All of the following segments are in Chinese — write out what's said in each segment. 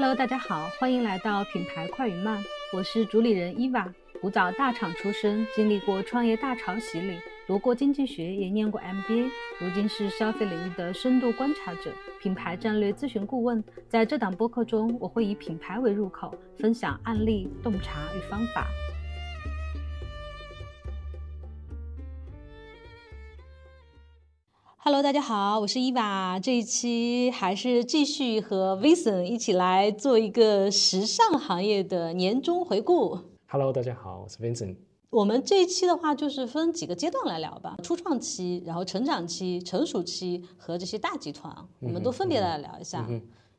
Hello，大家好，欢迎来到品牌快与慢，我是主理人伊娃。古早大厂出身，经历过创业大潮洗礼，读过经济学，也念过 MBA，如今是消费领域的深度观察者、品牌战略咨询顾问。在这档播客中，我会以品牌为入口，分享案例、洞察与方法。Hello，大家好，我是伊娃。这一期还是继续和 Vincent 一起来做一个时尚行业的年终回顾。Hello，大家好，我是 Vincent。我们这一期的话，就是分几个阶段来聊吧：初创期，然后成长期、成熟期和这些大集团，我们都分别来聊一下。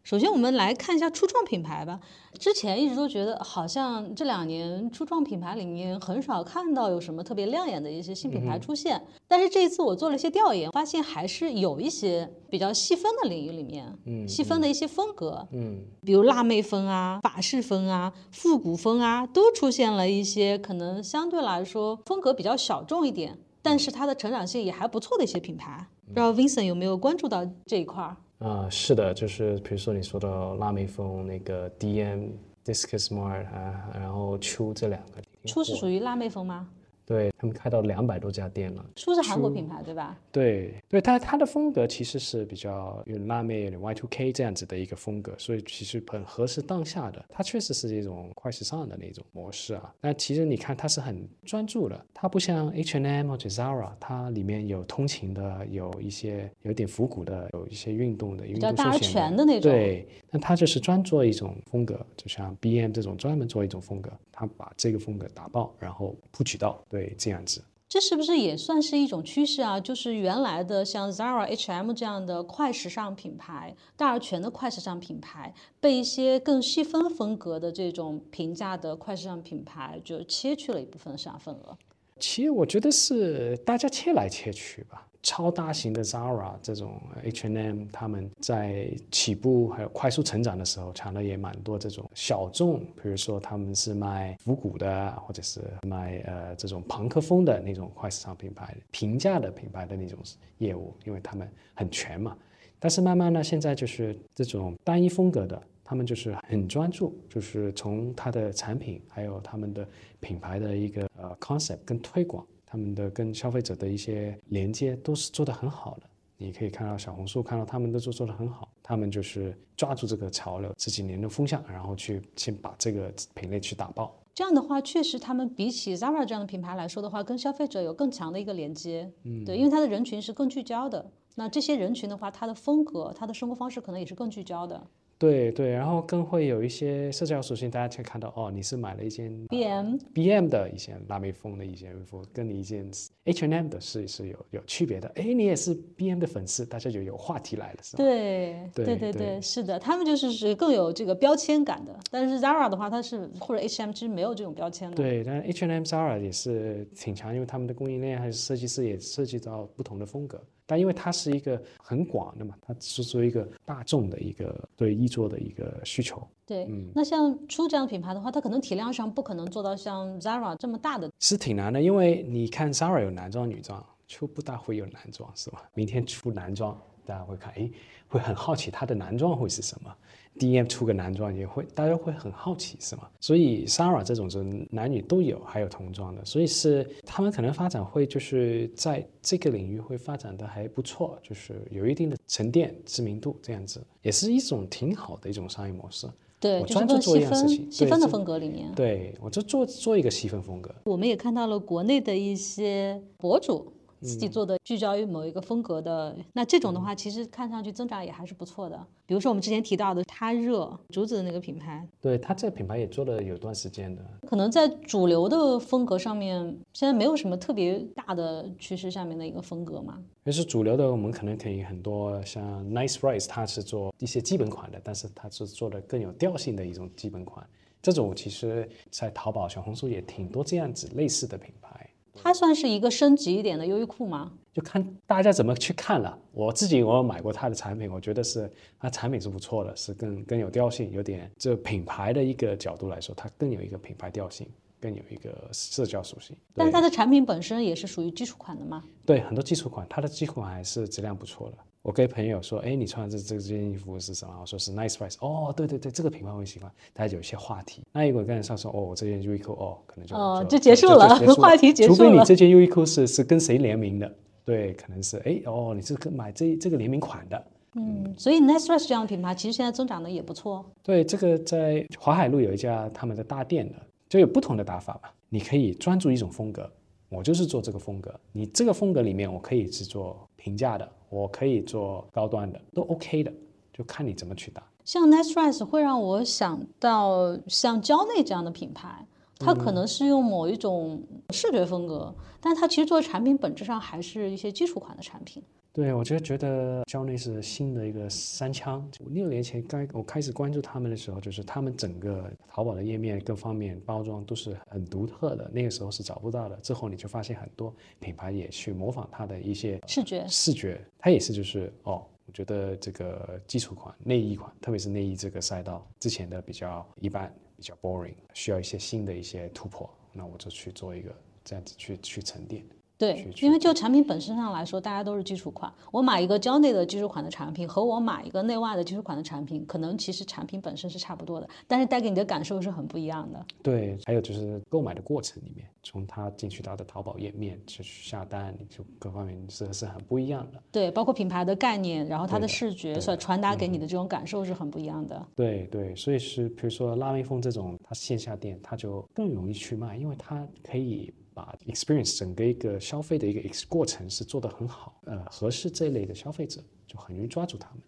首先，我们来看一下初创品牌吧。之前一直都觉得，好像这两年初创品牌里面很少看到有什么特别亮眼的一些新品牌出现。但是这一次我做了一些调研，发现还是有一些比较细分的领域里面，嗯，细分的一些风格，嗯，比如辣妹风啊、法式风啊、复古风啊，都出现了一些可能相对来说风格比较小众一点，但是它的成长性也还不错的一些品牌。不知道 Vincent 有没有关注到这一块儿？啊，是的，就是比如说你说的辣妹风那个 DM Discus Mart 啊，然后秋这两个，秋是属于辣妹风吗？对他们开到两百多家店了。初是韩国品牌对吧？对对，它它的风格其实是比较有点辣妹、有点 Y2K 这样子的一个风格，所以其实很合适当下的。它确实是一种快时尚的那种模式啊。但其实你看，它是很专注的，它不像 H&M 或者 Zara，它里面有通勤的，有一些有点复古的，有一些运动的，比较大而全的那种。对，那它就是专做一种风格，就像 BM 这种专门做一种风格，它把这个风格打爆，然后铺渠道。对。对，这样子，这是不是也算是一种趋势啊？就是原来的像 Zara、H&M 这样的快时尚品牌，大而全的快时尚品牌，被一些更细分风格的这种平价的快时尚品牌就切去了一部分市场份额。其实我觉得是大家切来切去吧。超大型的 Zara 这种 H&M，他们在起步还有快速成长的时候，抢的也蛮多这种小众，比如说他们是卖复古的，或者是卖呃这种朋克风的那种快时尚品牌、平价的品牌的那种业务，因为他们很全嘛。但是慢慢呢，现在就是这种单一风格的，他们就是很专注，就是从它的产品还有他们的品牌的一个呃 concept 跟推广。他们的跟消费者的一些连接都是做得很好的，你可以看到小红书，看到他们都做做得很好。他们就是抓住这个潮流这几年的风向，然后去先把这个品类去打爆。这样的话，确实他们比起 Zara 这样的品牌来说的话，跟消费者有更强的一个连接。嗯，对，因为它的人群是更聚焦的。那这些人群的话，他的风格、他的生活方式可能也是更聚焦的。对对，然后更会有一些社交属性，大家可以看到哦，你是买了一件 B M B M 的一件辣妹风的一件衣服，跟你一件 H and M 的是是有有区别的。哎，你也是 B M 的粉丝，大家就有话题来了，是吧？对对对对，是的，他们就是是更有这个标签感的。但是 Zara 的话，它是或者 H M 其实没有这种标签的。对，但是 H and M Zara 也是挺强，因为他们的供应链还是设计师也涉及到不同的风格。但因为它是一个很广的嘛，它是作为一个大众的一个对衣着的一个需求。对，那像出这样的品牌的话，它可能体量上不可能做到像 Zara 这么大的，是挺难的。因为你看 Zara 有男装、女装，出不大会有男装，是吧？明天出男装，大家会看，哎，会很好奇它的男装会是什么。D.M 出个男装也会，大家会很好奇，是吗？所以 Sara 这种是男女都有，还有童装的，所以是他们可能发展会就是在这个领域会发展的还不错，就是有一定的沉淀知名度，这样子也是一种挺好的一种商业模式。对，我专注做一样事情，细分的风格里面，对我就做做一个细分风格。我们也看到了国内的一些博主。自己做的聚焦于某一个风格的，那这种的话，其实看上去增长也还是不错的。比如说我们之前提到的他热竹子的那个品牌，对他这个品牌也做了有段时间的。可能在主流的风格上面，现在没有什么特别大的趋势下面的一个风格嘛。也是主流的，我们可能可以很多像 Nice Rise，它是做一些基本款的，但是它是做的更有调性的一种基本款。这种其实在淘宝、小红书也挺多这样子类似的品牌。它算是一个升级一点的优衣库吗？就看大家怎么去看了。我自己我买过它的产品，我觉得是它产品是不错的，是更更有调性，有点这品牌的一个角度来说，它更有一个品牌调性，更有一个社交属性。但它的产品本身也是属于基础款的吗？对，很多基础款，它的基础款还是质量不错的。我跟朋友说，哎，你穿的这这件衣服是什么？我说是 Nice Price。哦，对对对，这个品牌我很喜欢，大家有一些话题。那如果跟人上说，哦，我这件优衣库，哦，可能就哦就就结束了 话题结束了除非你这件优衣库是是跟谁联名的，对，可能是哎哦，你是跟买这这个联名款的。嗯，所以 Nice Price 这样的品牌其实现在增长的也不错。对，这个在华海路有一家他们的大店的，就有不同的打法嘛。你可以专注一种风格，我就是做这个风格。你这个风格里面，我可以是做平价的，我可以做高端的，都 OK 的，就看你怎么去打。像 Nice Dress 会让我想到像蕉内这样的品牌，它可能是用某一种视觉风格，但它其实做的产品本质上还是一些基础款的产品。对，我就觉得 Jony 是新的一个三枪。六年前刚我开始关注他们的时候，就是他们整个淘宝的页面各方面包装都是很独特的，那个时候是找不到的。之后你就发现很多品牌也去模仿他的一些视觉，视觉，它也是就是哦，我觉得这个基础款内衣款，特别是内衣这个赛道，之前的比较一般，比较 boring，需要一些新的一些突破，那我就去做一个这样子去去沉淀。对，因为就产品本身上来说，大家都是基础款。我买一个蕉内的基础款的产品，和我买一个内外的基础款的产品，可能其实产品本身是差不多的，但是带给你的感受是很不一样的。对，还有就是购买的过程里面，从他进去到的淘宝页面去下单，你就各方面是是很不一样的。对，包括品牌的概念，然后它的视觉所传达给你的这种感受是很不一样的。对对，所以是比如说拉面风这种，它线下店它就更容易去卖，因为它可以。把 experience 整个一个消费的一个 ex 过程是做得很好，呃，合适这一类的消费者就很容易抓住他们。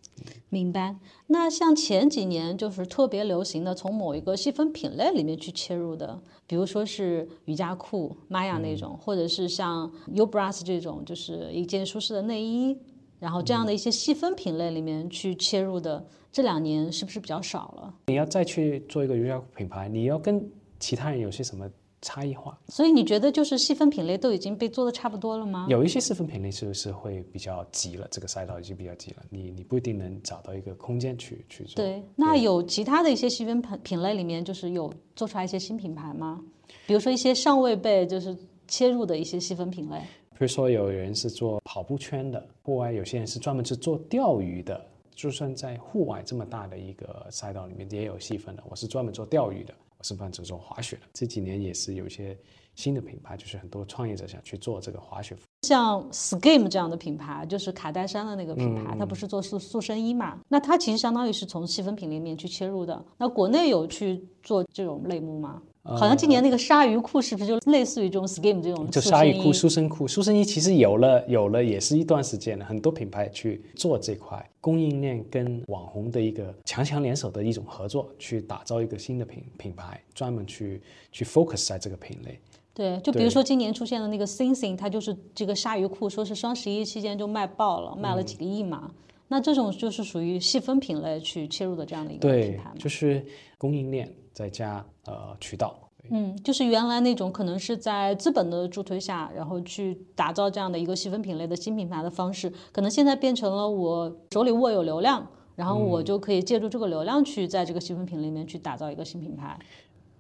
明白。那像前几年就是特别流行的，从某一个细分品类里面去切入的，比如说是瑜伽裤、Maya 那种，或者是像 Ubras 这种，就是一件舒适的内衣，然后这样的一些细分品类里面去切入的，这两年是不是比较少了？你要再去做一个瑜伽裤品牌，你要跟其他人有些什么？差异化，所以你觉得就是细分品类都已经被做的差不多了吗？有一些细分品类是不是会比较急了？这个赛道已经比较急了，你你不一定能找到一个空间去去做。对，那有其他的一些细分品品类里面，就是有做出来一些新品牌吗？比如说一些尚未被就是切入的一些细分品类。比如说有人是做跑步圈的，户外有些人是专门是做钓鱼的，就算在户外这么大的一个赛道里面也有细分的。我是专门做钓鱼的。是办这种滑雪的，这几年也是有一些新的品牌，就是很多创业者想去做这个滑雪服。像 Skim 这样的品牌，就是卡戴珊的那个品牌，它不是做塑塑身衣嘛？那它其实相当于是从细分品类面去切入的。那国内有去做这种类目吗？好像今年那个鲨鱼裤是不是就类似于这种 Skim 这种？就鲨鱼裤、塑身裤、塑身衣，其实有了有了也是一段时间了，很多品牌去做这块供应链跟网红的一个强强联手的一种合作，去打造一个新的品品牌，专门去去 focus 在这个品类。对，就比如说今年出现的那个 Sing Sing，它就是这个鲨鱼裤，说是双十一期间就卖爆了，卖了几个亿嘛。那这种就是属于细分品类去切入的这样的一个品牌就是供应链。再加呃渠道，嗯，就是原来那种可能是在资本的助推下，然后去打造这样的一个细分品类的新品牌的方式，可能现在变成了我手里握有流量，然后我就可以借助这个流量去在这个细分品里面去打造一个新品牌。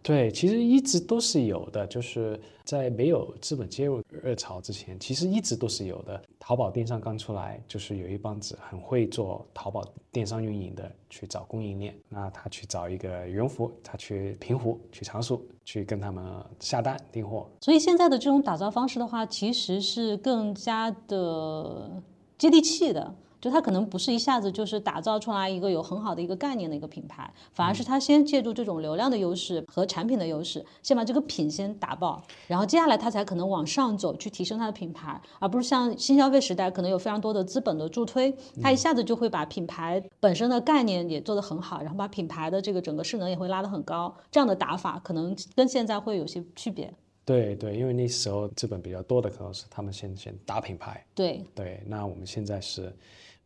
对，其实一直都是有的，就是在没有资本介入热潮之前，其实一直都是有的。淘宝电商刚出来，就是有一帮子很会做淘宝电商运营的去找供应链，那他去找一个羽绒服，他去平湖、去常熟，去跟他们下单订货。所以现在的这种打造方式的话，其实是更加的接地气的。就它可能不是一下子就是打造出来一个有很好的一个概念的一个品牌，反而是它先借助这种流量的优势和产品的优势，先把这个品先打爆，然后接下来它才可能往上走去提升它的品牌，而不是像新消费时代可能有非常多的资本的助推，它一下子就会把品牌本身的概念也做得很好，然后把品牌的这个整个势能也会拉得很高，这样的打法可能跟现在会有些区别。对对，因为那时候资本比较多的可能是他们先先打品牌，对对，那我们现在是。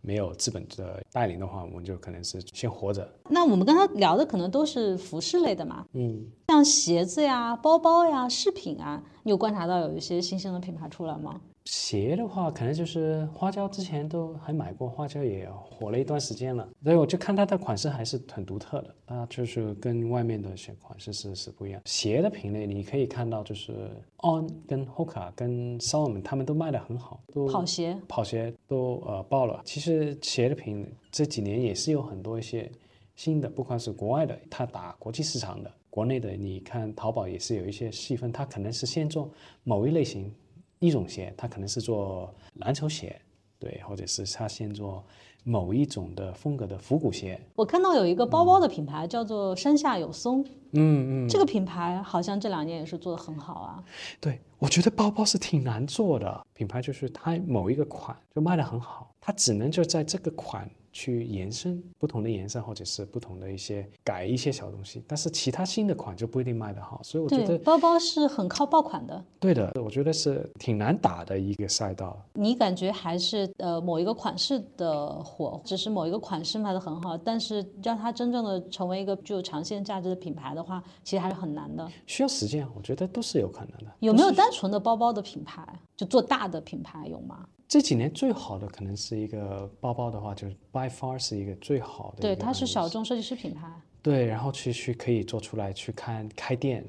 没有资本的带领的话，我们就可能是先活着。那我们刚才聊的可能都是服饰类的嘛，嗯，像鞋子呀、包包呀、饰品啊，你有观察到有一些新兴的品牌出来吗？鞋的话，可能就是花椒，之前都还买过，花椒也火了一段时间了，所以我就看它的款式还是很独特的，它就是跟外面的些款式是是不一样。鞋的品类你可以看到，就是 On 跟 Hoka 跟 Salomon 他们都卖的很好，都跑鞋，跑鞋都呃爆了。其实鞋的品这几年也是有很多一些新的，不管是国外的，它打国际市场的，国内的，你看淘宝也是有一些细分，它可能是先做某一类型。一种鞋，它可能是做篮球鞋，对，或者是它先做某一种的风格的复古鞋。我看到有一个包包的品牌叫做山下有松，嗯嗯，这个品牌好像这两年也是做的很好啊。对，我觉得包包是挺难做的，品牌就是它某一个款就卖的很好，它只能就在这个款。去延伸不同的颜色，或者是不同的一些改一些小东西，但是其他新的款就不一定卖得好，所以我觉得包包是很靠爆款的。对的，我觉得是挺难打的一个赛道。你感觉还是呃某一个款式的火，只是某一个款式卖得很好，但是让它真正的成为一个具有长线价值的品牌的话，其实还是很难的。需要时间，我觉得都是有可能的。有没有单纯的包包的品牌，就做大的品牌有吗？这几年最好的可能是一个包包的话，就是 By Far 是一个最好的。对，它是小众设计师品牌。对，然后去去可以做出来去看开店。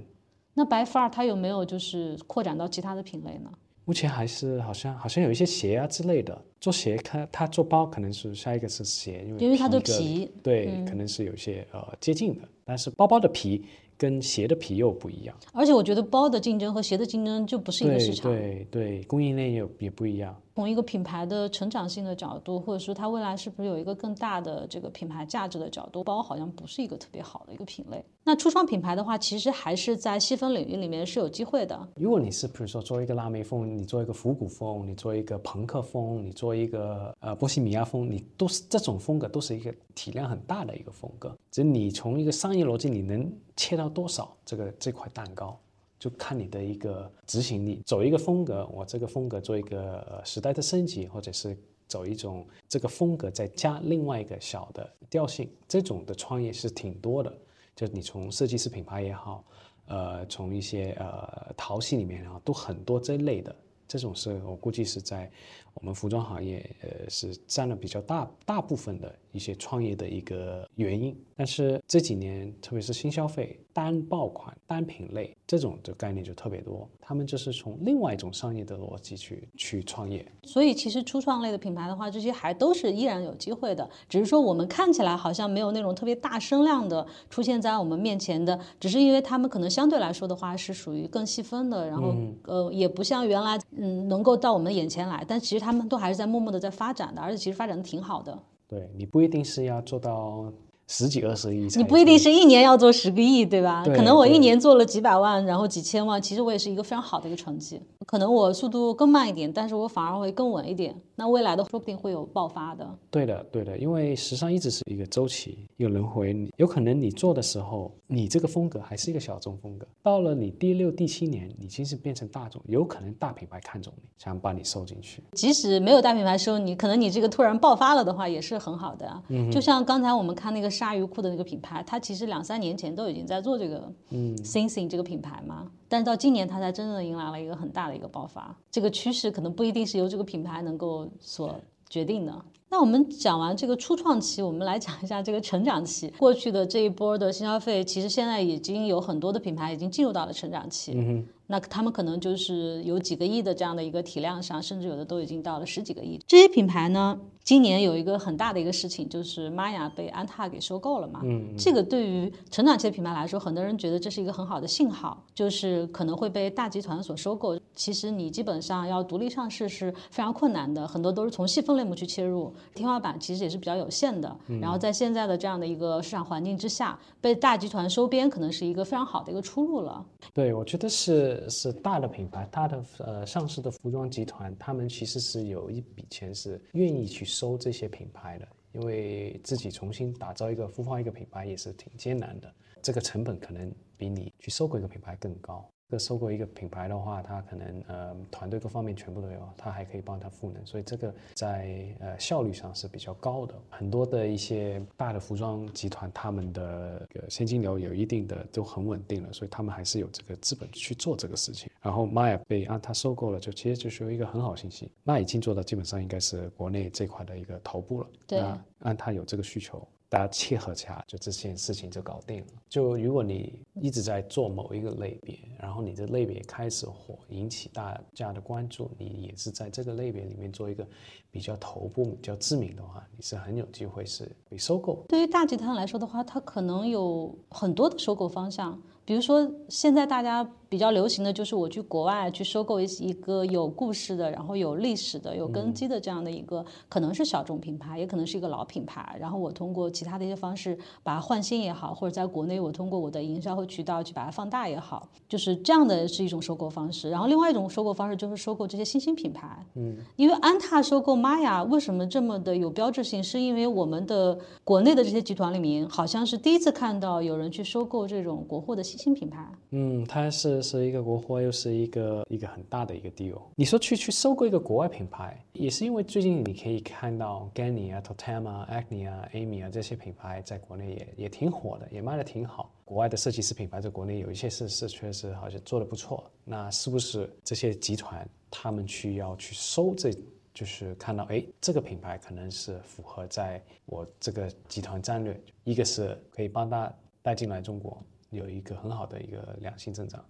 那 By Far 它有没有就是扩展到其他的品类呢？目前还是好像好像有一些鞋啊之类的。做鞋，它它做包可能是下一个是鞋，因为因为它的皮对，可能是有些呃接近的，但是包包的皮。跟鞋的皮又不一样，而且我觉得包的竞争和鞋的竞争就不是一个市场。对对，供应链也也不一样。从一个品牌的成长性的角度，或者说它未来是不是有一个更大的这个品牌价值的角度，包好像不是一个特别好的一个品类。那初创品牌的话，其实还是在细分领域里面是有机会的。如果你是比如说做一个拉美风，你做一个复古风，你做一个朋克风，你做一个呃波西米亚风，你都是这种风格，都是一个体量很大的一个风格。只是你从一个商业逻辑，你能切到多少这个这块蛋糕？就看你的一个执行力，走一个风格，我这个风格做一个时代的升级，或者是走一种这个风格再加另外一个小的调性，这种的创业是挺多的。就你从设计师品牌也好，呃，从一些呃淘系里面啊，都很多这类的。这种是我估计是在我们服装行业，呃，是占了比较大大部分的一些创业的一个原因。但是这几年，特别是新消费、单爆款、单品类这种的概念就特别多，他们就是从另外一种商业的逻辑去去创业。所以，其实初创类的品牌的话，这些还都是依然有机会的，只是说我们看起来好像没有那种特别大声量的出现在我们面前的，只是因为他们可能相对来说的话是属于更细分的，然后呃，也不像原来。嗯，能够到我们眼前来，但其实他们都还是在默默的在发展的，而且其实发展的挺好的。对你不一定是要做到十几二十亿，你不一定是一年要做十个亿，对吧？可能我一年做了几百万，然后几千万，其实我也是一个非常好的一个成绩。可能我速度更慢一点，但是我反而会更稳一点。那未来的说不定会有爆发的。对的，对的，因为时尚一直是一个周期，一个轮回。有可能你做的时候，你这个风格还是一个小众风格，到了你第六、第七年，你其实变成大众，有可能大品牌看中你，想把你收进去。即使没有大品牌收你，可能你这个突然爆发了的话，也是很好的。嗯，就像刚才我们看那个鲨鱼裤的那个品牌，它其实两三年前都已经在做这个嗯 Singing 这个品牌嘛，但是到今年它才真正的迎来了一个很大的一个爆发。这个趋势可能不一定是由这个品牌能够。所决定的。那我们讲完这个初创期，我们来讲一下这个成长期。过去的这一波的新消费，其实现在已经有很多的品牌已经进入到了成长期。嗯那他们可能就是有几个亿的这样的一个体量上，甚至有的都已经到了十几个亿。这些品牌呢？今年有一个很大的一个事情，就是玛雅被安踏给收购了嘛。嗯，这个对于成长期的品牌来说，很多人觉得这是一个很好的信号，就是可能会被大集团所收购。其实你基本上要独立上市是非常困难的，很多都是从细分类目去切入，天花板其实也是比较有限的。然后在现在的这样的一个市场环境之下，被大集团收编可能是一个非常好的一个出路了。对，我觉得是是大的品牌，大的呃上市的服装集团，他们其实是有一笔钱是愿意去。收这些品牌的，因为自己重新打造一个孵化一个品牌也是挺艰难的，这个成本可能比你去收购一个品牌更高。这收购一个品牌的话，它可能呃团队各方面全部都有，它还可以帮它赋能，所以这个在呃效率上是比较高的。很多的一些大的服装集团，他们的现金流有一定的都很稳定了，所以他们还是有这个资本去做这个事情。然后 Maya 被安踏收购了，就其实就是一个很好信息。那已经做到基本上应该是国内这块的一个头部了。对，安踏有这个需求。大家切合起来，就这件事情就搞定了。就如果你一直在做某一个类别，然后你的类别开始火，引起大家的关注，你也是在这个类别里面做一个比较头部、比较知名的话，你是很有机会是被收购。对于大集团来说的话，它可能有很多的收购方向。比如说，现在大家比较流行的就是我去国外去收购一一个有故事的，然后有历史的、有根基的这样的一个，可能是小众品牌，也可能是一个老品牌。然后我通过其他的一些方式把它换新也好，或者在国内我通过我的营销和渠道去把它放大也好，就是这样的是一种收购方式。然后另外一种收购方式就是收购这些新兴品牌。嗯，因为安踏收购玛雅为什么这么的有标志性？是因为我们的国内的这些集团里面，好像是第一次看到有人去收购这种国货的新。兴品牌，嗯，它是是一个国货，又是一个一个很大的一个 deal。你说去去收购一个国外品牌，也是因为最近你可以看到 Ganni 啊、Totema 啊、Acne 啊、Amy 啊这些品牌在国内也也挺火的，也卖的挺好。国外的设计师品牌在国内有一些是是确实好像做的不错。那是不是这些集团他们去要去收这，就是看到哎这个品牌可能是符合在我这个集团战略，一个是可以帮他带进来中国。有一个很好的一个良性增长，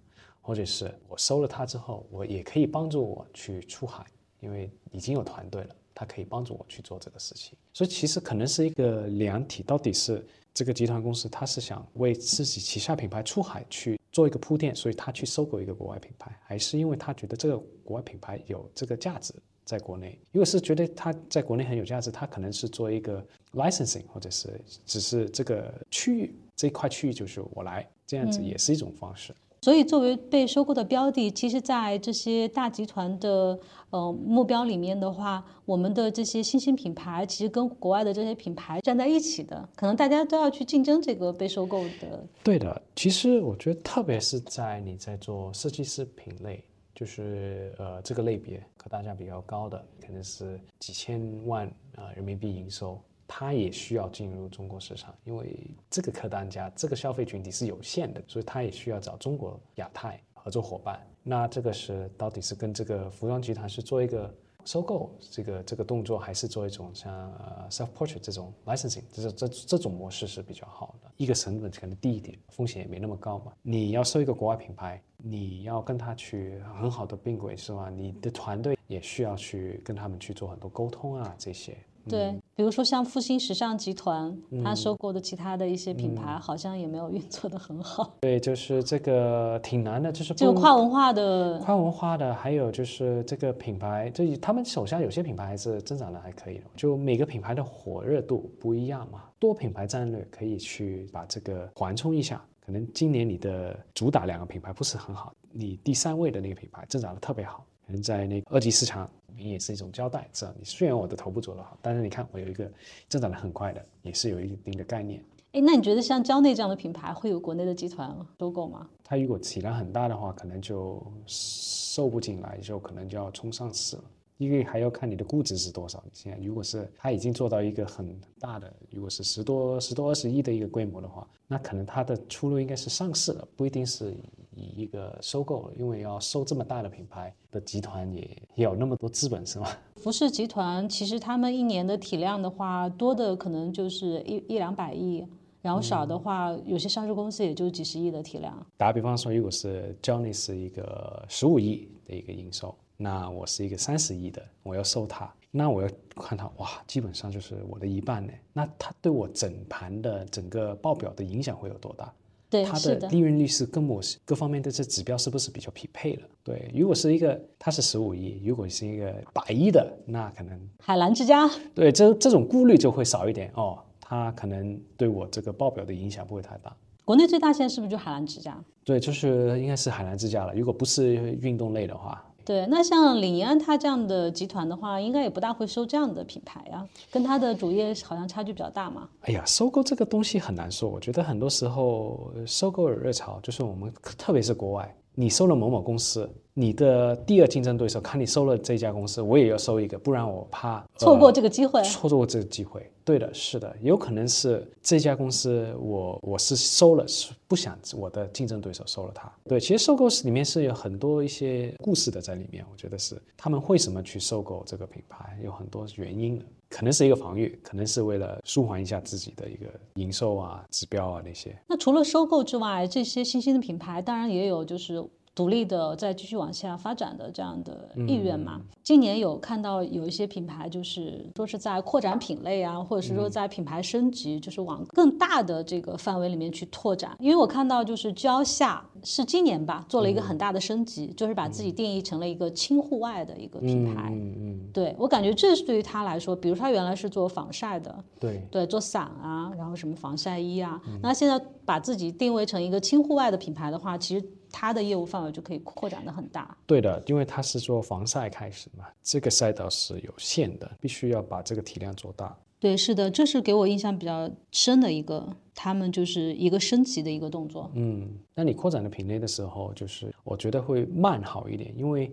或者是我收了它之后，我也可以帮助我去出海，因为已经有团队了，它可以帮助我去做这个事情。所以其实可能是一个两体，到底是这个集团公司它是想为自己旗下品牌出海去做一个铺垫，所以他去收购一个国外品牌，还是因为他觉得这个国外品牌有这个价值在国内？如果是觉得它在国内很有价值，它可能是做一个 licensing，或者是只是这个区域。这块区域就是我来，这样子也是一种方式。所以，作为被收购的标的，其实，在这些大集团的呃目标里面的话，我们的这些新兴品牌，其实跟国外的这些品牌站在一起的，可能大家都要去竞争这个被收购的。对的，其实我觉得，特别是在你在做设计师品类，就是呃这个类别，可单价比较高的，可能是几千万啊人民币营收。它也需要进入中国市场，因为这个客单价、这个消费群体是有限的，所以它也需要找中国亚太合作伙伴。那这个是到底是跟这个服装集团是做一个收购这个这个动作，还是做一种像 self portrait 这种 licensing，这这这种模式是比较好的。一个成本可能低一点，风险也没那么高嘛。你要收一个国外品牌，你要跟他去很好的并轨是吧？你的团队也需要去跟他们去做很多沟通啊这些。对，比如说像复兴时尚集团，它收购的其他的一些品牌，好像也没有运作的很好。对，就是这个挺难的，就是就跨文化的，跨文化的，还有就是这个品牌，就他们手下有些品牌还是增长的还可以的。就每个品牌的火热度不一样嘛，多品牌战略可以去把这个缓冲一下。可能今年你的主打两个品牌不是很好，你第三位的那个品牌增长的特别好。可能在那个二级市场，你也是一种交代，知道你虽然我的头部做得好，但是你看我有一个增长的很快的，也是有一定的概念。哎，那你觉得像蕉内这样的品牌会有国内的集团收购吗？它如果体量很大的话，可能就收不进来，就可能就要冲上市了。因为还要看你的估值是多少。现在如果是它已经做到一个很大的，如果是十多、十多、二十亿的一个规模的话，那可能它的出路应该是上市了，不一定是。以一个收购，因为要收这么大的品牌的集团，也也有那么多资本，是吗？服饰集团其实他们一年的体量的话，多的可能就是一一两百亿，然后少的话，有些上市公司也就几十亿的体量。打个比方说，如果是 Johnny 是一个十五亿的一个营收，那我是一个三十亿的，我要收它，那我要看它，哇，基本上就是我的一半呢。那它对我整盘的整个报表的影响会有多大？对，它的利润率是跟我各方面的这指标是不是比较匹配的？对，如果是一个它是十五亿，如果是一个百亿的，那可能海澜之家。对，这这种顾虑就会少一点哦，它可能对我这个报表的影响不会太大。国内最大现在是不是就海澜之家？对，就是应该是海澜之家了。如果不是运动类的话。对，那像李宁安他这样的集团的话，应该也不大会收这样的品牌啊，跟他的主业好像差距比较大嘛。哎呀，收购这个东西很难说，我觉得很多时候收购的热潮就是我们，特别是国外，你收了某某公司，你的第二竞争对手看你收了这家公司，我也要收一个，不然我怕、呃错过这个机会。错过这个机会。对的，是的，有可能是这家公司我我是收了，是不想我的竞争对手收了它。对，其实收购是里面是有很多一些故事的在里面，我觉得是他们为什么去收购这个品牌，有很多原因的。可能是一个防御，可能是为了舒缓一下自己的一个营收啊、指标啊那些。那除了收购之外，这些新兴的品牌当然也有就是独立的再继续往下发展的这样的意愿嘛。今年有看到有一些品牌就是说是在扩展品类啊，或者是说在品牌升级，就是往更大的这个范围里面去拓展。因为我看到就是蕉下是今年吧做了一个很大的升级，就是把自己定义成了一个轻户外的一个品牌。嗯嗯，对我感觉这是对于他来说，比如说他原来是做防晒的，对。对，做伞啊，然后什么防晒衣啊，那现在把自己定位成一个轻户外的品牌的话，其实它的业务范围就可以扩展的很大。对的，因为它是做防晒开始嘛，这个赛道是有限的，必须要把这个体量做大。对，是的，这是给我印象比较深的一个，他们就是一个升级的一个动作。嗯，那你扩展的品类的时候，就是我觉得会慢好一点，因为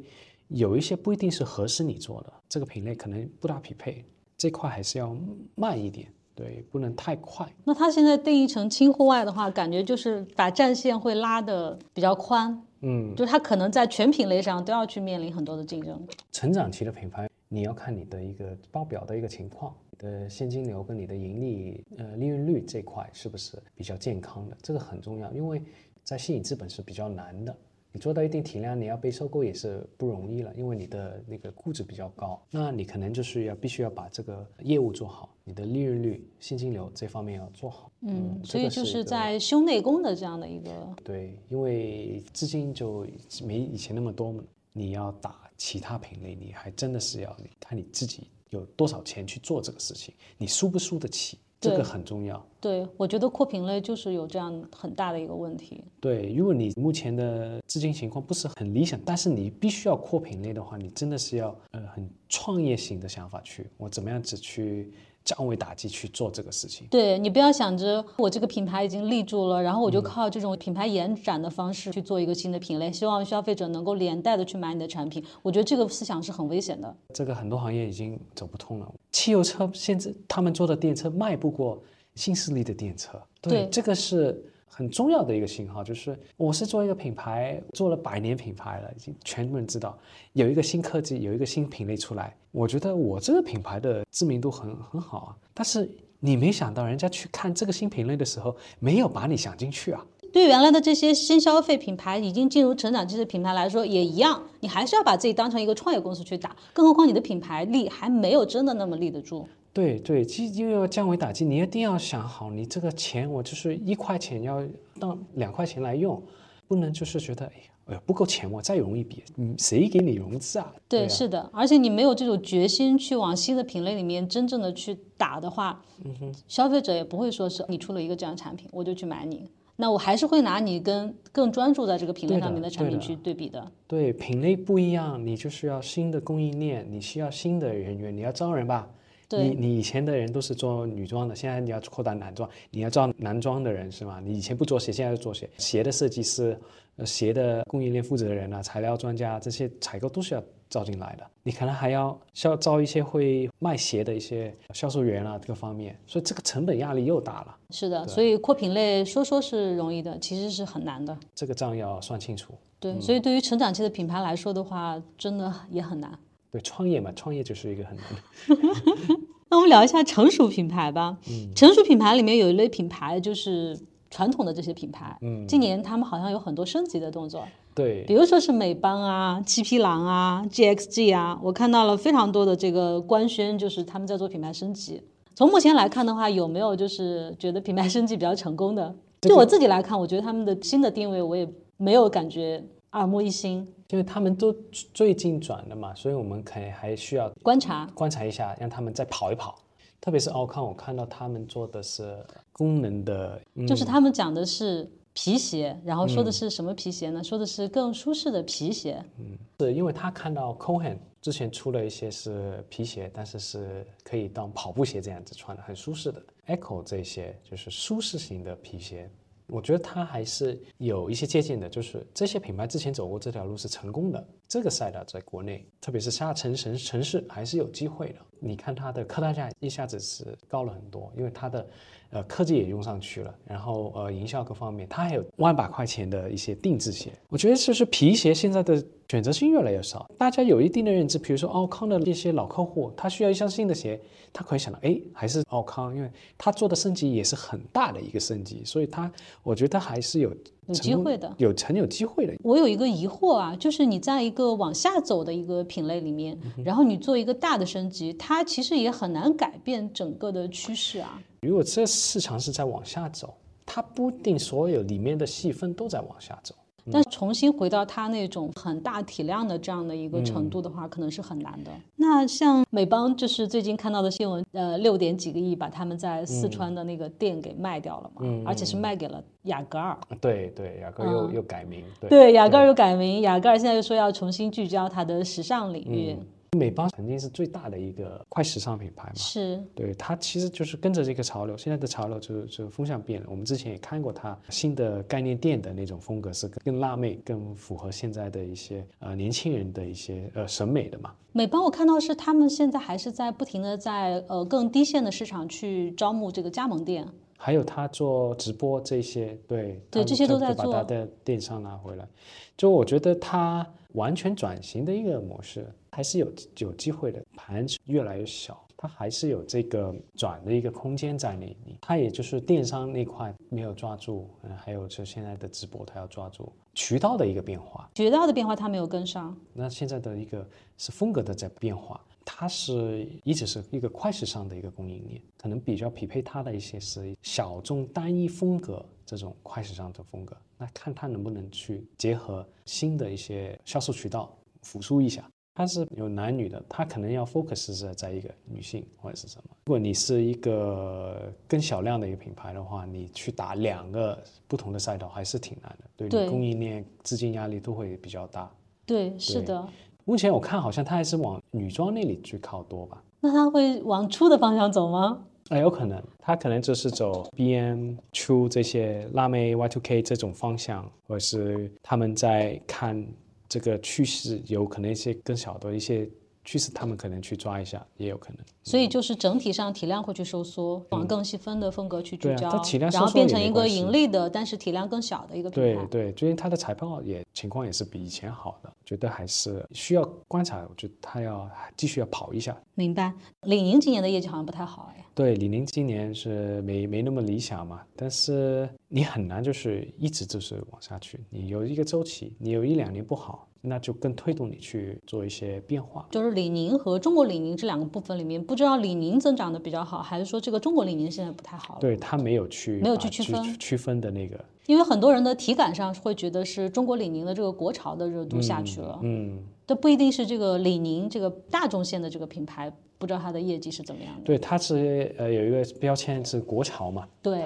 有一些不一定是合适你做的，这个品类可能不大匹配，这块还是要慢一点，对，不能太快。那它现在定义成轻户外的话，感觉就是把战线会拉的比较宽，嗯，就是它可能在全品类上都要去面临很多的竞争。成长期的品牌，你要看你的一个报表的一个情况，你的现金流跟你的盈利，呃，利润率这块是不是比较健康的？这个很重要，因为在吸引资本是比较难的。你做到一定体量，你要被收购也是不容易了，因为你的那个估值比较高。那你可能就是要必须要把这个业务做好，你的利润率、现金流这方面要做好。嗯，所以就是在修内功的这样的一个对，因为资金就没以前那么多嘛，你要打其他品类，你还真的是要看你自己有多少钱去做这个事情，你输不输得起，这个很重要。对，我觉得扩品类就是有这样很大的一个问题。对，如果你目前的资金情况不是很理想，但是你必须要扩品类的话，你真的是要呃很创业型的想法去，我怎么样子去降维打击去做这个事情。对你不要想着我这个品牌已经立住了，然后我就靠这种品牌延展的方式去做一个新的品类，希望消费者能够连带的去买你的产品。我觉得这个思想是很危险的。这个很多行业已经走不通了。汽油车现在他们做的电车卖不过新势力的电车，对这个是很重要的一个信号，就是我是做一个品牌，做了百年品牌了，已经全部人知道，有一个新科技，有一个新品类出来，我觉得我这个品牌的知名度很很好啊，但是你没想到人家去看这个新品类的时候，没有把你想进去啊。对原来的这些新消费品牌已经进入成长期的品牌来说，也一样，你还是要把自己当成一个创业公司去打，更何况你的品牌力还没有真的那么立得住。对对，其实因为要降维打击，你一定要想好，你这个钱我就是一块钱要当两块钱来用，不能就是觉得哎呀，哎呀不够钱，我再融一笔，嗯，谁给你融资啊？对，啊是的，而且你没有这种决心去往新的品类里面真正的去打的话，嗯哼消费者也不会说是你出了一个这样的产品，我就去买你。那我还是会拿你跟更专注在这个品类上面的产品去对比的。对，品类不一样，你就是要新的供应链，你需要新的人员，你要招人吧。对你你以前的人都是做女装的，现在你要扩大男装，你要招男装的人是吗？你以前不做鞋，现在做鞋，鞋的设计师、呃鞋的供应链负责人啊、材料专家这些采购都是要招进来的。你可能还要需要招一些会卖鞋的一些销售员啊，这个方面，所以这个成本压力又大了，是的，所以扩品类说说是容易的，其实是很难的。这个账要算清楚。对，所以对于成长期的品牌来说的话，真的也很难。对，创业嘛，创业就是一个很难的。那我们聊一下成熟品牌吧。嗯成熟品牌里面有一类品牌就是传统的这些品牌，嗯，今年他们好像有很多升级的动作，对，比如说是美邦啊、七匹狼啊、GXG 啊，我看到了非常多的这个官宣，就是他们在做品牌升级。从目前来看的话，有没有就是觉得品牌升级比较成功的？就我自己来看，我觉得他们的新的定位我也没有感觉耳目一新。因为他们都最近转的嘛，所以我们可能还需要观察，观察一下，让他们再跑一跑。特别是奥康，我看到他们做的是功能的，嗯、就是他们讲的是皮鞋，然后说的是什么皮鞋呢？说的是更舒适的皮鞋。嗯是因为他看到 Cohen 之前出了一些是皮鞋，但是是可以当跑步鞋这样子穿的，很舒适的。Echo 这些就是舒适型的皮鞋，我觉得它还是有一些借鉴的，就是这些品牌之前走过这条路是成功的，这个赛道在国内，特别是下沉城城市还是有机会的。你看它的客单价一下子是高了很多，因为它的呃科技也用上去了，然后呃营销各方面，它还有万把块钱的一些定制鞋。我觉得就是皮鞋现在的选择性越来越少，大家有一定的认知，比如说奥康的一些老客户，他需要一双新的鞋，他可以想到，哎，还是奥康，因为他做的升级也是很大的一个升级，所以他我觉得还是有有机会的，有很有机会的。我有一个疑惑啊，就是你在一个往下走的一个品类里面，然后你做一个大的升级，它其实也很难改变整个的趋势啊。如果这市场是在往下走，它不一定所有里面的细分都在往下走。但重新回到他那种很大体量的这样的一个程度的话，可能是很难的。那像美邦，就是最近看到的新闻，呃，六点几个亿把他们在四川的那个店给卖掉了嘛，而且是卖给了雅戈尔。对对，雅戈尔又又改名。对，雅戈尔又改名，雅戈尔现在又说要重新聚焦它的时尚领域。美邦曾经是最大的一个快时尚品牌嘛，是对它其实就是跟着这个潮流，现在的潮流就是就风向变了。我们之前也看过它新的概念店的那种风格，是更辣妹、更符合现在的一些呃年轻人的一些呃审美的嘛。美邦我看到是他们现在还是在不停的在呃更低线的市场去招募这个加盟店，还有他做直播这些，对对这些都在做，把他的电商拿回来。就我觉得他完全转型的一个模式。还是有有机会的，盘越来越小，它还是有这个转的一个空间在那里。它也就是电商那块没有抓住，嗯，还有就现在的直播，它要抓住渠道的一个变化，渠道的变化它没有跟上。那现在的一个是风格的在变化，它是一直是一个快时尚的一个供应链，可能比较匹配它的一些是小众单一风格这种快时尚的风格。那看它能不能去结合新的一些销售渠道复苏一下。它是有男女的，它可能要 focus 在在一个女性或者是什么。如果你是一个更小量的一个品牌的话，你去打两个不同的赛道还是挺难的，对供应链资金压力都会比较大。对，是的。目前我看好像它还是往女装那里去靠多吧？那它会往出的方向走吗？哎，有可能，它可能就是走 BM 出这些辣妹 Y two K 这种方向，或者是他们在看。这个趋势有可能一些更小的一些趋势，他们可能去抓一下，也有可能。所以就是整体上体量会去收缩，往更细分的风格去聚焦，然后变成一个盈利的，但是体量更小的一个品牌。对对，最近它的财报也情况也是比以前好的，觉得还是需要观察。我觉得它要继续要跑一下。明白。李宁今年的业绩好像不太好哎。对，李宁今年是没没那么理想嘛，但是你很难就是一直就是往下去，你有一个周期，你有一两年不好。那就更推动你去做一些变化。就是李宁和中国李宁这两个部分里面，不知道李宁增长的比较好，还是说这个中国李宁现在不太好？对它没有去没有去区分区分的那个，因为很多人的体感上会觉得是中国李宁的这个国潮的热度下去了。嗯，这不一定是这个李宁这个大众线的这个品牌，不知道它的业绩是怎么样的。对，它是呃有一个标签是国潮嘛？对。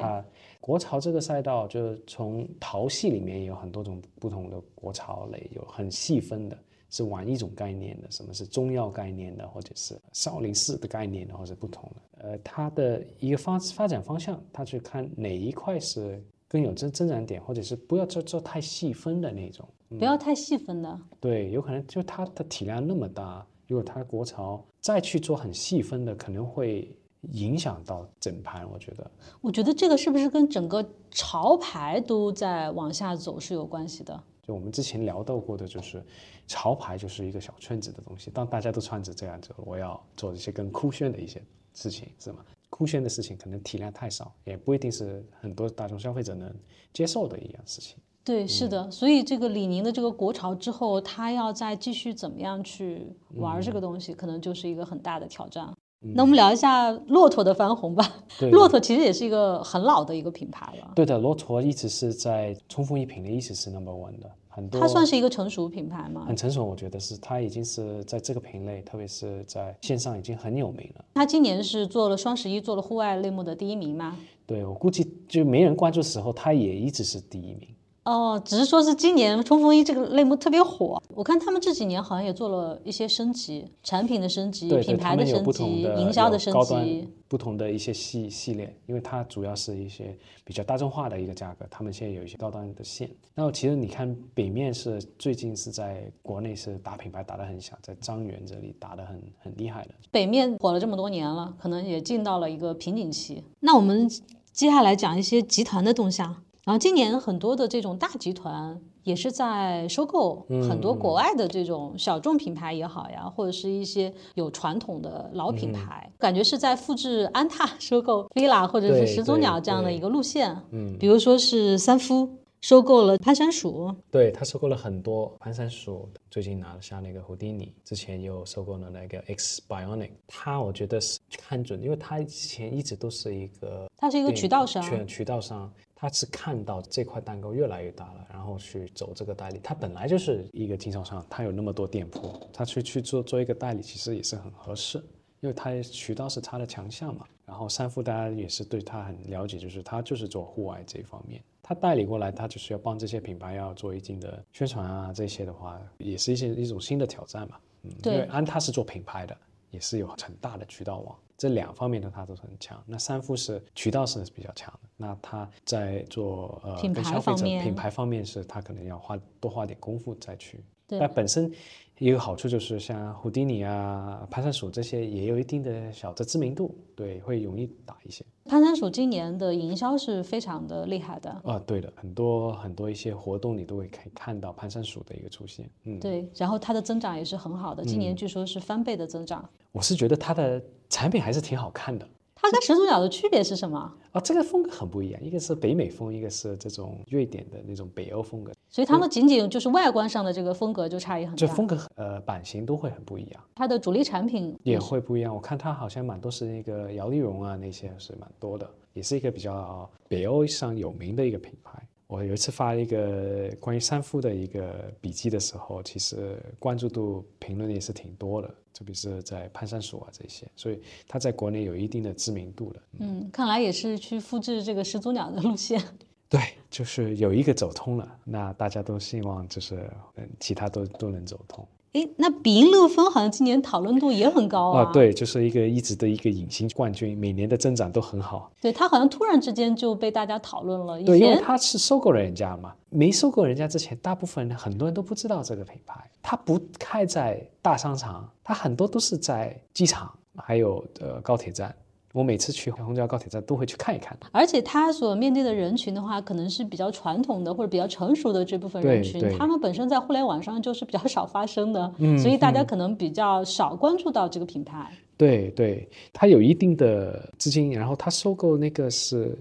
国潮这个赛道，就是从淘系里面有很多种不同的国潮类，有很细分的，是玩一种概念的，什么是中药概念的，或者是少林寺的概念的，或者不同的。呃，它的一个发发展方向，它去看哪一块是更有增增长点，或者是不要做做太细分的那种，不要太细分的。对，有可能就它的体量那么大，如果它国潮再去做很细分的，可能会。影响到整盘，我觉得。我觉得这个是不是跟整个潮牌都在往下走是有关系的？就我们之前聊到过的，就是潮牌就是一个小圈子的东西。当大家都穿着这样子，我要做一些更酷炫的一些事情，是吗？酷炫的事情可能体量太少，也不一定是很多大众消费者能接受的一样事情。对，是的。所以这个李宁的这个国潮之后，他要再继续怎么样去玩这个东西，可能就是一个很大的挑战。那我们聊一下骆驼的翻红吧。骆驼其实也是一个很老的一个品牌了。对的，骆驼一直是在冲锋衣品类，一直是 number one 的。很多。它算是一个成熟品牌吗？很成熟，我觉得是。它已经是在这个品类，特别是在线上已经很有名了。它今年是做了双十一，做了户外类目的第一名吗？对，我估计就没人关注的时候，它也一直是第一名。哦，只是说是今年冲锋衣这个类目特别火，我看他们这几年好像也做了一些升级，产品的升级、品牌的升级、营销的升级，不同的一些系系列，因为它主要是一些比较大众化的一个价格，他们现在有一些高端的线。然后其实你看北面是最近是在国内是打品牌打得很响，在张元这里打得很很厉害的。北面火了这么多年了，可能也进到了一个瓶颈期。那我们接下来讲一些集团的动向。然后今年很多的这种大集团也是在收购很多国外的这种小众品牌也好呀，或者是一些有传统的老品牌，感觉是在复制安踏收购 villa 或者是始祖鸟这样的一个路线。嗯，比如说是三夫收购了潘山鼠，对他收购了很多潘山鼠，最近拿了下那个胡迪尼，之前又收购了那个 X Bionic，他我觉得是看准，因为他之前一直都是一个，他是一个渠道商，渠道商。他是看到这块蛋糕越来越大了，然后去走这个代理。他本来就是一个经销商，他有那么多店铺，他去去做做一个代理，其实也是很合适，因为他渠道是他的强项嘛。然后三富大家也是对他很了解，就是他就是做户外这一方面，他代理过来，他就是要帮这些品牌要做一定的宣传啊，这些的话也是一些一种新的挑战嘛。嗯，因为安踏是做品牌的，也是有很大的渠道网。这两方面的他都是很强。那三富是渠道是比较强的，那他在做呃跟消费者品牌方面是他可能要花多花点功夫再去。那本身一个好处就是像胡迪尼啊、潘山鼠这些也有一定的小的知名度，对，会容易打一些。潘山鼠今年的营销是非常的厉害的啊，对的，很多很多一些活动你都会可以看到潘山鼠的一个出现。嗯，对，然后它的增长也是很好的，今年据说是翻倍的增长。我是觉得它的。产品还是挺好看的。它跟始祖鸟的区别是什么？啊，这个风格很不一样，一个是北美风，一个是这种瑞典的那种北欧风格。所以它们仅仅就是外观上的这个风格就差异很大。就风格呃版型都会很不一样。它的主力产品也会不一样。我看它好像蛮多是那个摇粒绒啊，那些是蛮多的，也是一个比较北欧上有名的一个品牌。我有一次发一个关于三夫的一个笔记的时候，其实关注度评论也是挺多的，特别是在潘山鼠啊这些，所以他在国内有一定的知名度了。嗯，看来也是去复制这个始祖鸟的路线。对，就是有一个走通了，那大家都希望就是嗯，其他都都能走通。哎，那比音乐风好像今年讨论度也很高啊。啊，对，就是一个一直的一个隐形冠军，每年的增长都很好。对他好像突然之间就被大家讨论了。对，因为他是收购了人家嘛，没收购人家之前，大部分很多人都不知道这个品牌。它不开在大商场，它很多都是在机场，还有呃高铁站。我每次去虹桥高铁站都会去看一看，而且他所面对的人群的话，可能是比较传统的或者比较成熟的这部分人群，他们本身在互联网上就是比较少发声的，所以大家可能比较少关注到这个品牌。对对，他有一定的资金，然后他收购那个是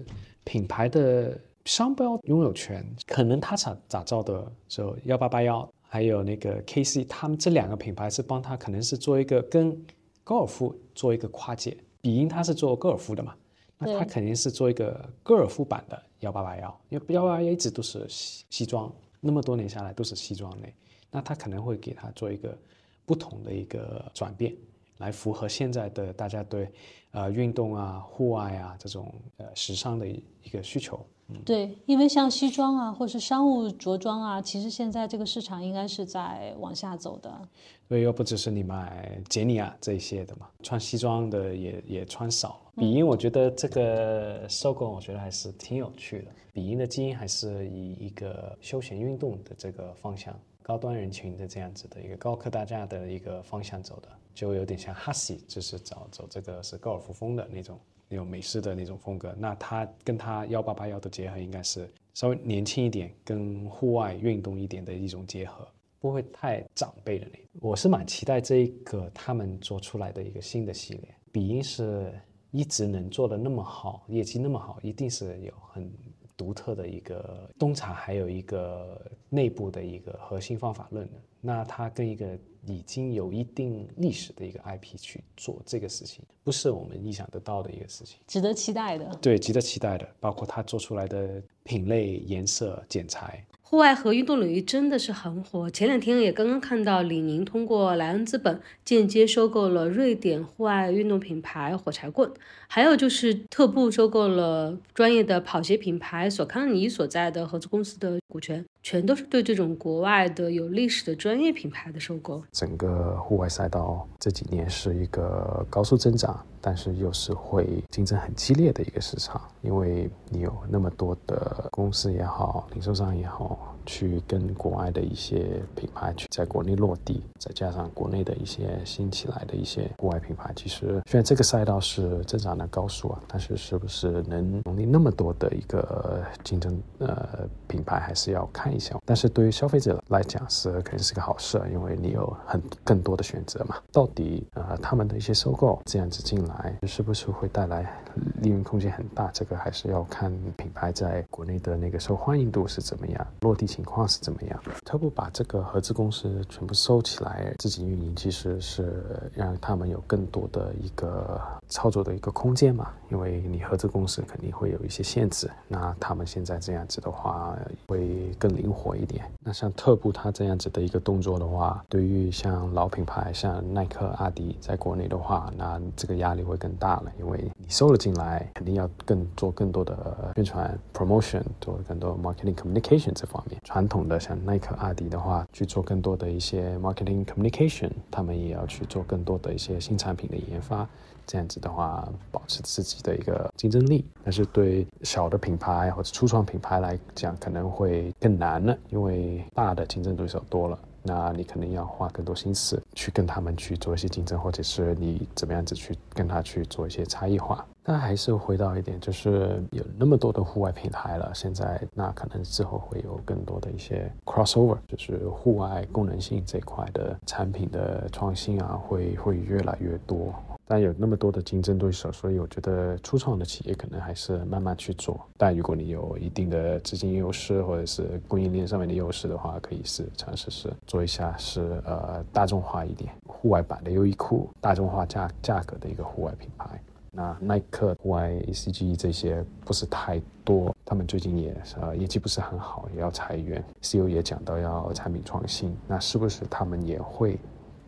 品牌的商标拥有权，可能他想打造的就幺八八幺，还有那个 KC，他们这两个品牌是帮他可能是做一个跟高尔夫做一个跨界。比音它是做高尔夫的嘛，那它肯定是做一个高尔夫版的幺八八幺，因为幺八八幺一直都是西西装，那么多年下来都是西装类，那它可能会给它做一个不同的一个转变，来符合现在的大家对呃运动啊、户外啊这种呃时尚的一个需求。对，因为像西装啊，或是商务着装啊，其实现在这个市场应该是在往下走的。对，又不只是你买杰尼亚这些的嘛，穿西装的也也穿少了。比音，我觉得这个收购，我觉得还是挺有趣的。比音的基因还是以一个休闲运动的这个方向，高端人群的这样子的一个高客大价的一个方向走的，就有点像哈西，就是走走这个是高尔夫风的那种。那种美式的那种风格，那它跟它幺八八幺的结合应该是稍微年轻一点，跟户外运动一点的一种结合，不会太长辈的那种。我是蛮期待这一个他们做出来的一个新的系列。比音是一直能做的那么好，业绩那么好，一定是有很独特的一个洞察，还有一个内部的一个核心方法论的。那它跟一个已经有一定历史的一个 IP 去做这个事情，不是我们意想得到的一个事情，值得期待的。对，值得期待的，包括它做出来的品类、颜色、剪裁。户外和运动领域真的是很火。前两天也刚刚看到，李宁通过莱恩资本间接收购了瑞典户外运动品牌火柴棍，还有就是特步收购了专业的跑鞋品牌索康尼所在的合资公司的股权，全都是对这种国外的有历史的专业品牌的收购。整个户外赛道这几年是一个高速增长。但是又是会竞争很激烈的一个市场，因为你有那么多的公司也好，零售商也好，去跟国外的一些品牌去在国内落地，再加上国内的一些新起来的一些户外品牌，其实虽然这个赛道是增长的高速啊，但是是不是能容纳那么多的一个竞争呃品牌，还是要看一下。但是对于消费者来讲是肯定是个好事，因为你有很更多的选择嘛。到底呃他们的一些收购这样子进。来是不是会带来利润空间很大？这个还是要看品牌在国内的那个受欢迎度是怎么样，落地情况是怎么样。特步把这个合资公司全部收起来自己运营，其实是让他们有更多的一个操作的一个空间嘛。因为你合资公司肯定会有一些限制，那他们现在这样子的话会更灵活一点。那像特步它这样子的一个动作的话，对于像老品牌像耐克、阿迪在国内的话，那这个压力。会更大了，因为你收了进来，肯定要更做更多的宣传 promotion，做更多 marketing communication 这方面。传统的像耐克、阿迪的话，去做更多的一些 marketing communication，他们也要去做更多的一些新产品的研发。这样子的话，保持自己的一个竞争力。但是对小的品牌或者初创品牌来讲，可能会更难了，因为大的竞争对手多了。那你肯定要花更多心思去跟他们去做一些竞争，或者是你怎么样子去跟他去做一些差异化。但还是回到一点，就是有那么多的户外平台了，现在那可能之后会有更多的一些 crossover，就是户外功能性这块的产品的创新啊，会会越来越多。但有那么多的竞争对手，所以我觉得初创的企业可能还是慢慢去做。但如果你有一定的资金优势或者是供应链上面的优势的话，可以是尝试是做一下是呃大众化一点，户外版的优衣库，大众化价价格的一个户外品牌。啊耐克、户外 ACG 这些不是太多，他们最近也呃业绩不是很好，也要裁员。CEO 也讲到要产品创新，那是不是他们也会？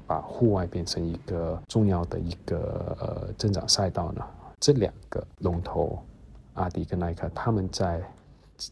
把户外变成一个重要的一个呃增长赛道呢？这两个龙头，阿迪跟耐克，他们在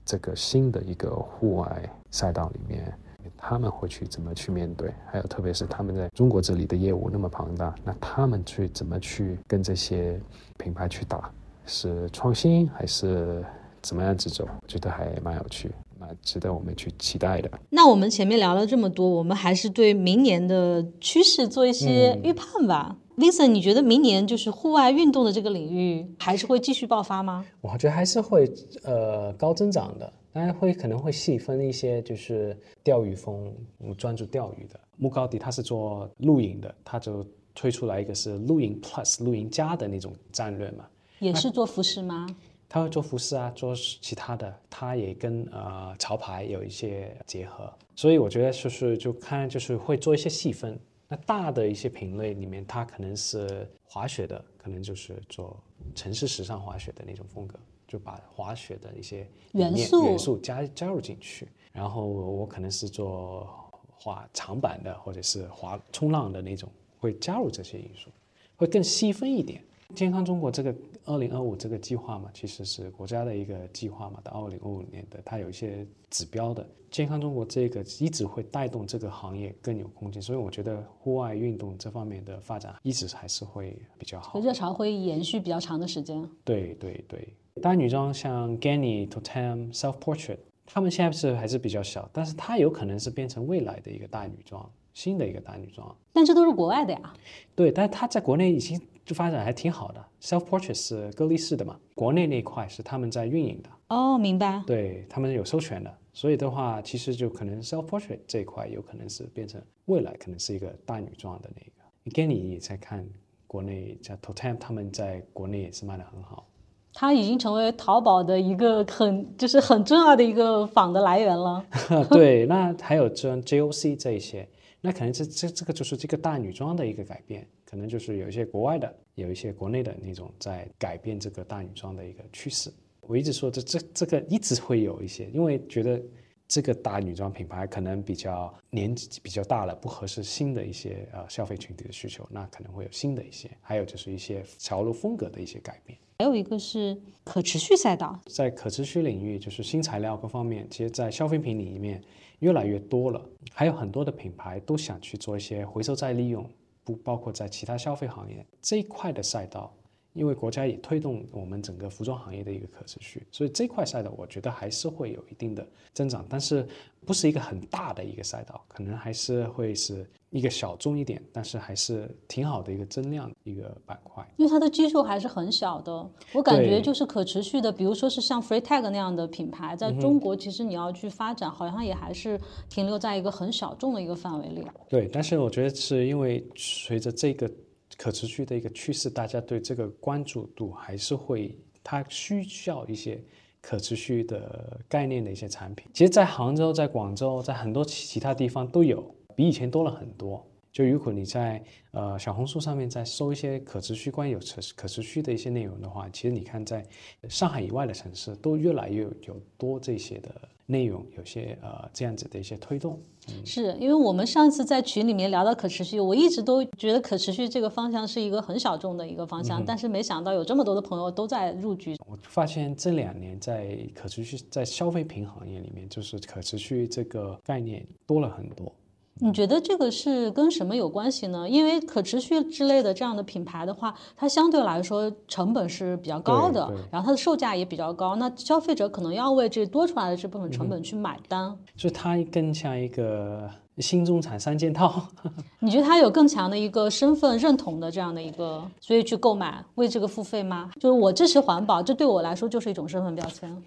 这个新的一个户外赛道里面，他们会去怎么去面对？还有特别是他们在中国这里的业务那么庞大，那他们去怎么去跟这些品牌去打？是创新还是怎么样子走？我觉得还蛮有趣。蛮值得我们去期待的。那我们前面聊了这么多，我们还是对明年的趋势做一些预判吧。Vincent，你觉得明年就是户外运动的这个领域还是会继续爆发吗？我觉得还是会呃高增长的，当然会可能会细分一些，就是钓鱼风，专注钓鱼的。木高迪他是做露营的，他就推出来一个是露营 Plus 露营加的那种战略嘛。也是做服饰吗？他会做服饰啊，做其他的，他也跟呃潮牌有一些结合，所以我觉得就是就看就是会做一些细分。那大的一些品类里面，它可能是滑雪的，可能就是做城市时尚滑雪的那种风格，就把滑雪的一些元素元素加加入进去。然后我可能是做滑长板的，或者是滑冲浪的那种，会加入这些因素，会更细分一点。健康中国这个二零二五这个计划嘛，其实是国家的一个计划嘛，到二零二五年的，它有一些指标的。健康中国这个一直会带动这个行业更有空间，所以我觉得户外运动这方面的发展一直还是会比较好。热潮会延续比较长的时间。对对对，大女装像 Ganni、Totem、Self Portrait，他们现在是还是比较小，但是它有可能是变成未来的一个大女装，新的一个大女装。但这都是国外的呀。对，但是它在国内已经。就发展还挺好的，self portrait 是歌力士的嘛，国内那块是他们在运营的。哦，明白。对他们有授权的，所以的话，其实就可能 self portrait 这一块有可能是变成未来可能是一个大女装的那个。Ganny 也在看国内叫 Totem，他们在国内也是卖的很好。它已经成为淘宝的一个 很就是很重要的一个仿的来源了。对，那还有这 JOC 这一些。那可能这这这个就是这个大女装的一个改变，可能就是有一些国外的，有一些国内的那种在改变这个大女装的一个趋势。我一直说这这这个一直会有一些，因为觉得这个大女装品牌可能比较年纪比较大了，不合适新的一些呃消费群体的需求，那可能会有新的一些，还有就是一些潮流风格的一些改变。还有一个是可持续赛道，在可持续领域，就是新材料各方面，其实，在消费品里面越来越多了。还有很多的品牌都想去做一些回收再利用，不包括在其他消费行业这一块的赛道。因为国家也推动我们整个服装行业的一个可持续，所以这块赛道我觉得还是会有一定的增长，但是不是一个很大的一个赛道，可能还是会是一个小众一点，但是还是挺好的一个增量一个板块。因为它的基数还是很小的，我感觉就是可持续的，比如说是像 Free Tag 那样的品牌，在中国其实你要去发展，好像也还是停留在一个很小众的一个范围里。对，但是我觉得是因为随着这个。可持续的一个趋势，大家对这个关注度还是会，它需要一些可持续的概念的一些产品。其实，在杭州、在广州、在很多其他地方都有，比以前多了很多。就如果你在呃小红书上面再搜一些可持续、关于有可可持续的一些内容的话，其实你看在上海以外的城市都越来越有多这些的。内容有些呃这样子的一些推动，是因为我们上次在群里面聊到可持续，我一直都觉得可持续这个方向是一个很小众的一个方向，但是没想到有这么多的朋友都在入局。我发现这两年在可持续在消费品行业里面，就是可持续这个概念多了很多。你觉得这个是跟什么有关系呢？因为可持续之类的这样的品牌的话，它相对来说成本是比较高的，然后它的售价也比较高，那消费者可能要为这多出来的这部分成本去买单，就它更像一个新中产三件套。你觉得它有更强的一个身份认同的这样的一个，所以去购买为这个付费吗？就是我支持环保，这对我来说就是一种身份标签。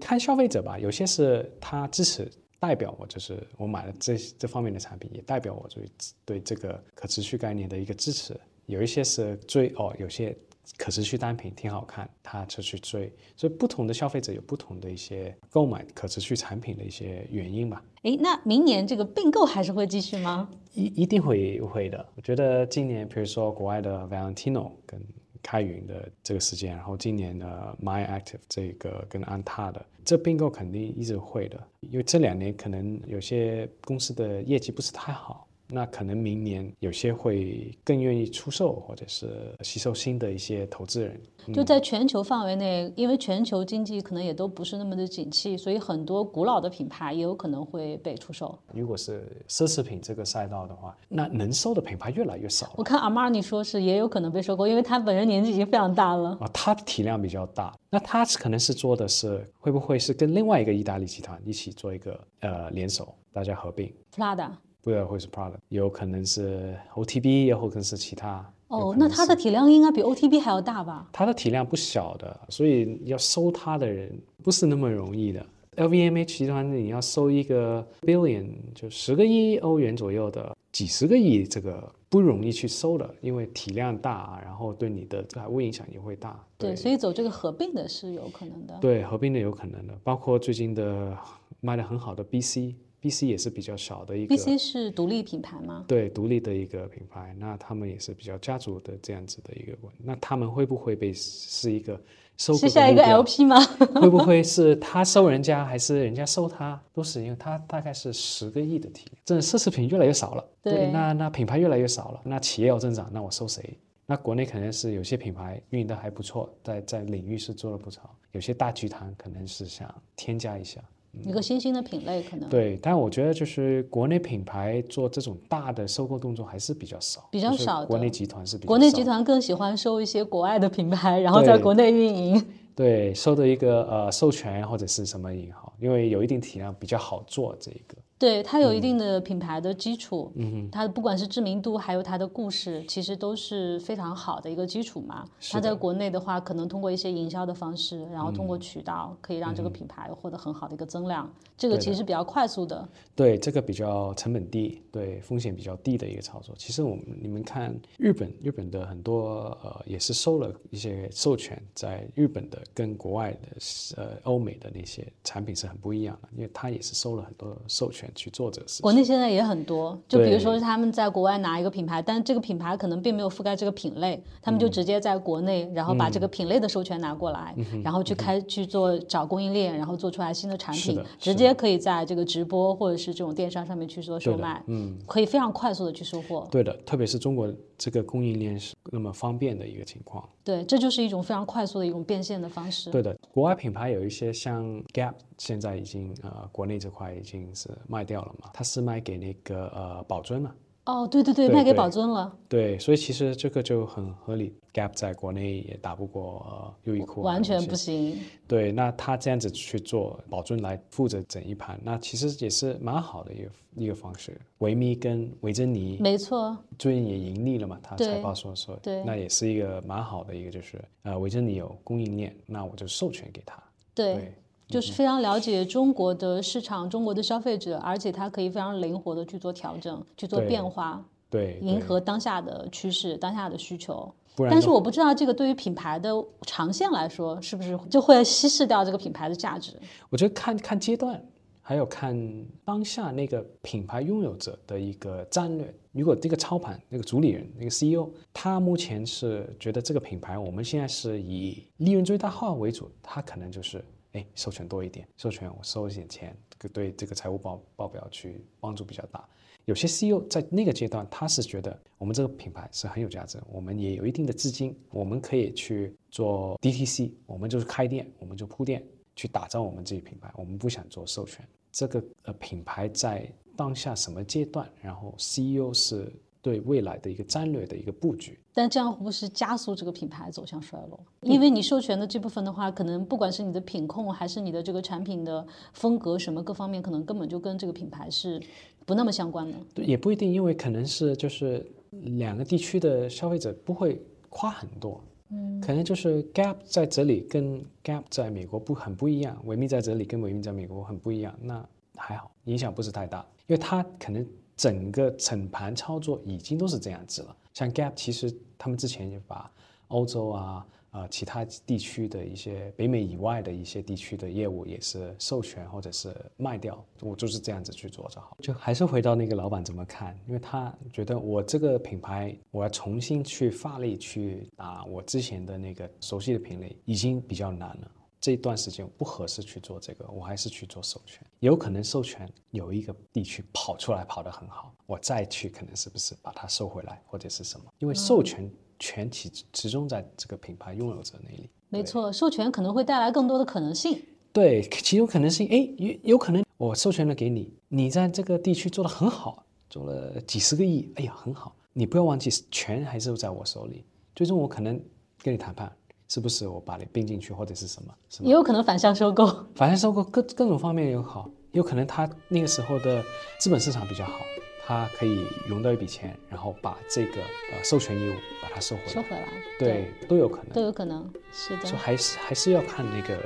看消费者吧，有些是他支持。代表我就是我买了这这方面的产品，也代表我对对这个可持续概念的一个支持。有一些是追哦，有些可持续单品挺好看，他就去追。所以不同的消费者有不同的一些购买可持续产品的一些原因吧。诶，那明年这个并购还是会继续吗？一一定会会的。我觉得今年，比如说国外的 Valentino 跟开云的这个时间，然后今年的 My Active 这个跟安踏的。这并购肯定一直会的，因为这两年可能有些公司的业绩不是太好。那可能明年有些会更愿意出售，或者是吸收新的一些投资人。就在全球范围内，因为全球经济可能也都不是那么的景气，所以很多古老的品牌也有可能会被出售。如果是奢侈品这个赛道的话，那能收的品牌越来越少。我看阿玛尼说是也有可能被收购，因为他本人年纪已经非常大了。啊，他的体量比较大，那他可能是做的是会不会是跟另外一个意大利集团一起做一个呃联手，大家合并？Prada。不知道会是 Prada，有可能是 OTB，也有可能是其他。哦，那它的体量应该比 OTB 还要大吧？它的体量不小的，所以要收它的人不是那么容易的。LVMH 集团你要收一个 billion，就十个亿欧元左右的，几十个亿，这个不容易去收的，因为体量大，然后对你的财务影响也会大。对，所以走这个合并的是有可能的。对，合并的有可能的，包括最近的卖的很好的 BC。B C 也是比较小的一个，B C 是独立品牌吗？对，独立的一个品牌，那他们也是比较家族的这样子的一个那他们会不会被是一个收是下一个 L P 吗？会不会是他收人家，还是人家收他？都是因为他大概是十个亿的体量，这奢侈品越来越少了，对，那那品牌越来越少了，那企业要增长，那我收谁？那国内可能是有些品牌运营的还不错，在在领域是做了不少，有些大集团可能是想添加一下。一个新兴的品类可能对，但我觉得就是国内品牌做这种大的收购动作还是比较少，比较少。国内集团是比国内集团更喜欢收一些国外的品牌，然后在国内运营。对，收的一个呃授权或者是什么也好，因为有一定体量比较好做这个。对它有一定的品牌的基础，嗯，它不管是知名度，还有它的故事，其实都是非常好的一个基础嘛。它在国内的话，可能通过一些营销的方式，然后通过渠道，可以让这个品牌获得很好的一个增量。这个其实比较快速的。对，这个比较成本低，对风险比较低的一个操作。其实我们你们看日本，日本的很多呃也是收了一些授权，在日本的跟国外的呃欧美的那些产品是很不一样的，因为它也是收了很多授权。去做这个事情。国内现在也很多，就比如说是他们在国外拿一个品牌，但这个品牌可能并没有覆盖这个品类，他们就直接在国内，然后把这个品类的授权拿过来，然后去开去做找供应链，然后做出来新的产品，直接可以在这个直播或者是这种电商上面去做售卖，嗯，可以非常快速的去收货。对的，特别是中国这个供应链是那么方便的一个情况。对，这就是一种非常快速的一种变现的方式。对的，国外品牌有一些像 Gap，现在已经呃国内这块已经是卖掉了嘛，它是卖给那个呃宝尊了。哦，对对对，对卖给宝尊了，对，所以其实这个就很合理。Gap 在国内也打不过呃优衣库啊，完全不行。对，那他这样子去做，宝尊来负责整一盘，那其实也是蛮好的一个一个方式。维密跟维珍妮没错，最近也盈利了嘛，他对财报说说，对那也是一个蛮好的一个，就是呃维珍妮有供应链，那我就授权给他。对。对就是非常了解中国的市场、中国的消费者，而且它可以非常灵活的去做调整、去做变化，对，迎合当下的趋势、当下的需求。但是我不知道这个对于品牌的长线来说，是不是就会稀释掉这个品牌的价值？我觉得看看阶段，还有看当下那个品牌拥有者的一个战略。如果这个操盘那个主理人那个 CEO，他目前是觉得这个品牌我们现在是以利润最大化为主，他可能就是哎授权多一点，授权我收一点钱，对这个财务报报表去帮助比较大。有些 CEO 在那个阶段，他是觉得我们这个品牌是很有价值，我们也有一定的资金，我们可以去做 DTC，我们就是开店，我们就铺店，去打造我们自己品牌，我们不想做授权。这个呃品牌在当下什么阶段，然后 CEO 是对未来的一个战略的一个布局。但这样会不是加速这个品牌走向衰落？因为你授权的这部分的话，可能不管是你的品控，还是你的这个产品的风格什么各方面，可能根本就跟这个品牌是不那么相关的。对也不一定，因为可能是就是两个地区的消费者不会跨很多，嗯，可能就是 Gap 在这里跟 Gap 在美国不很不一样，维密在这里跟维密在美国很不一样，那还好，影响不是太大，因为它可能整个整盘操作已经都是这样子了。像 Gap 其实他们之前也把欧洲啊。呃，其他地区的一些北美以外的一些地区的业务也是授权或者是卖掉，我就是这样子去做就好。就还是回到那个老板怎么看，因为他觉得我这个品牌我要重新去发力去打我之前的那个熟悉的品类，已经比较难了。这一段时间不合适去做这个，我还是去做授权。有可能授权有一个地区跑出来跑得很好，我再去可能是不是把它收回来或者是什么？因为授权全体集中在这个品牌拥有者那里。没错，授权可能会带来更多的可能性。对，其中可能性，哎，有有可能我授权了给你，你在这个地区做得很好，做了几十个亿，哎呀，很好。你不要忘记，权还是在我手里，最终我可能跟你谈判，是不是我把你并进去或者是什么？什么？也有可能反向收购。反向收购各各种方面有好，有可能他那个时候的资本市场比较好，他可以融到一笔钱，然后把这个呃授权业务把它收回来，收回来，对，都有可能。都有可能，是的就，还是还是要看那个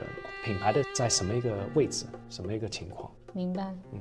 品牌的在什么一个位置，什么一个情况。明白。嗯。